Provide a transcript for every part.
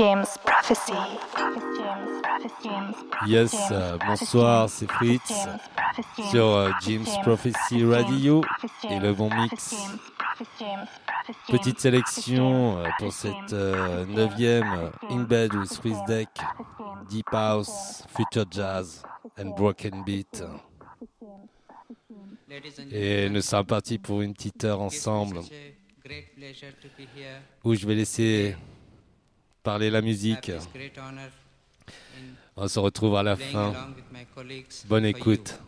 James Prophecy. Yes, euh, bonsoir, c'est Fritz sur euh, James Prophecy Radio et le bon mix. Petite sélection euh, pour cette neuvième In Bed with Swiss Deck, Deep House, Future Jazz and Broken Beat. Et nous sommes partis pour une petite heure ensemble où je vais laisser parler la musique. On se retrouve à la fin. Bonne écoute.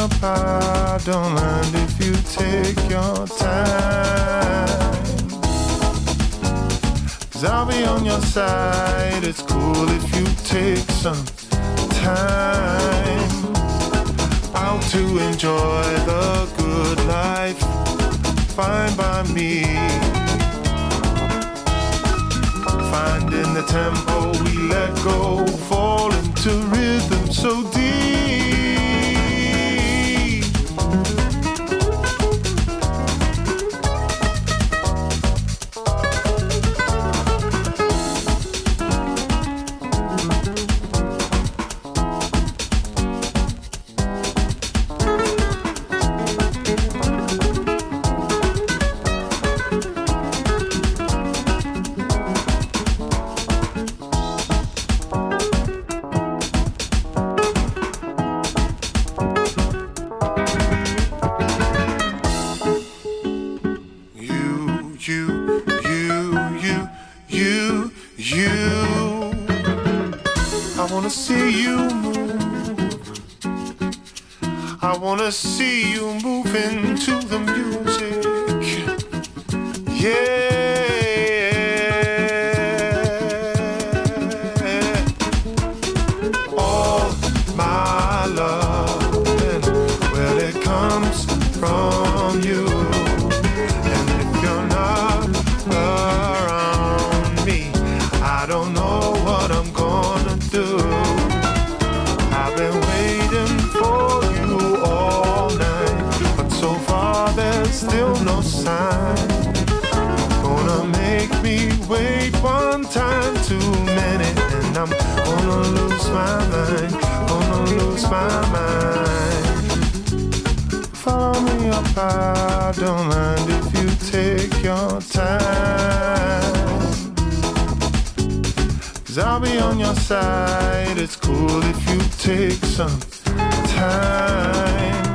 up. I don't mind if you take your time. Cause I'll be on your side. It's cool if you take some time out to enjoy the good life. Fine by me. Finding the tempo we let go, fall into rhythm so deep. my mind. Follow me up, I don't mind if you take your time. Cause I'll be on your side, it's cool if you take some time.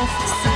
breath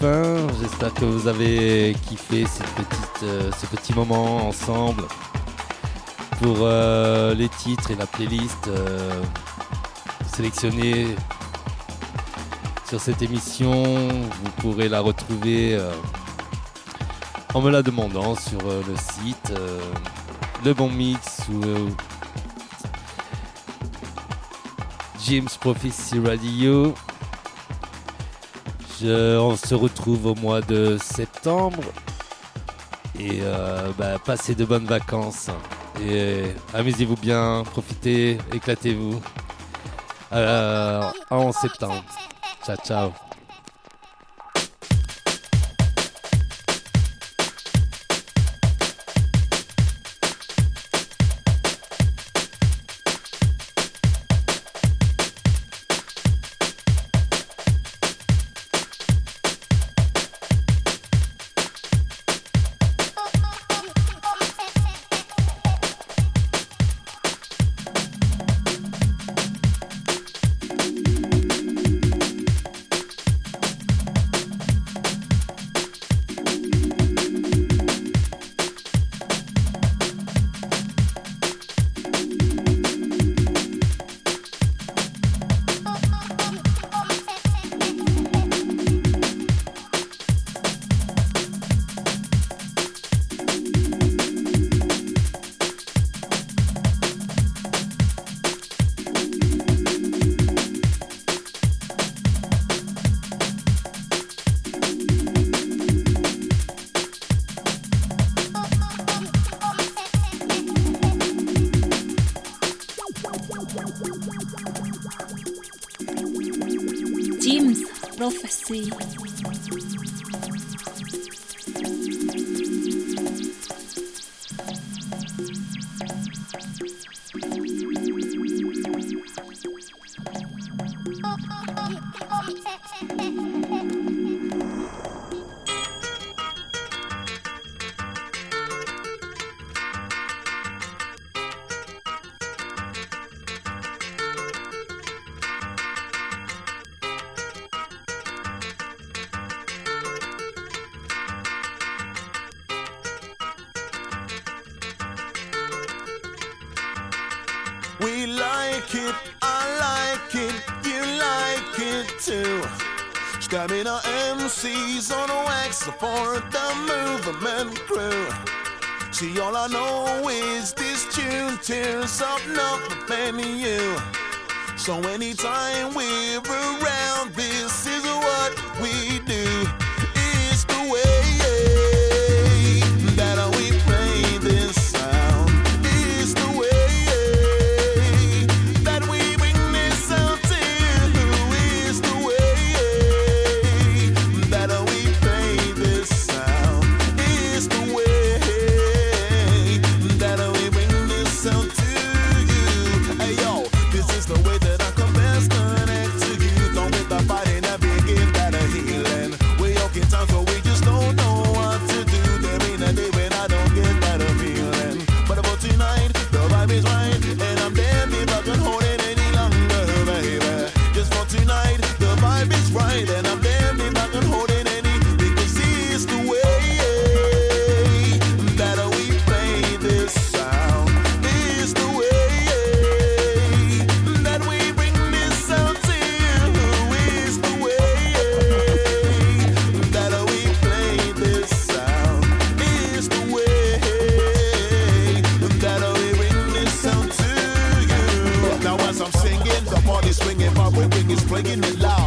J'espère que vous avez kiffé euh, ce petit moment ensemble. Pour euh, les titres et la playlist euh, sélectionnée sur cette émission, vous pourrez la retrouver en me la demandant sur le site Le Bon Mix ou James Prophecy Radio on se retrouve au mois de septembre. Et euh, bah, passez de bonnes vacances. Et amusez-vous bien, profitez, éclatez-vous. en septembre. Ciao, ciao. We like it, I like it, you like it too. Stabbing our MCs on wax for the movement crew. See, all I know is this tune tears up nothing in you. So anytime we're around, this is what we do. making it loud.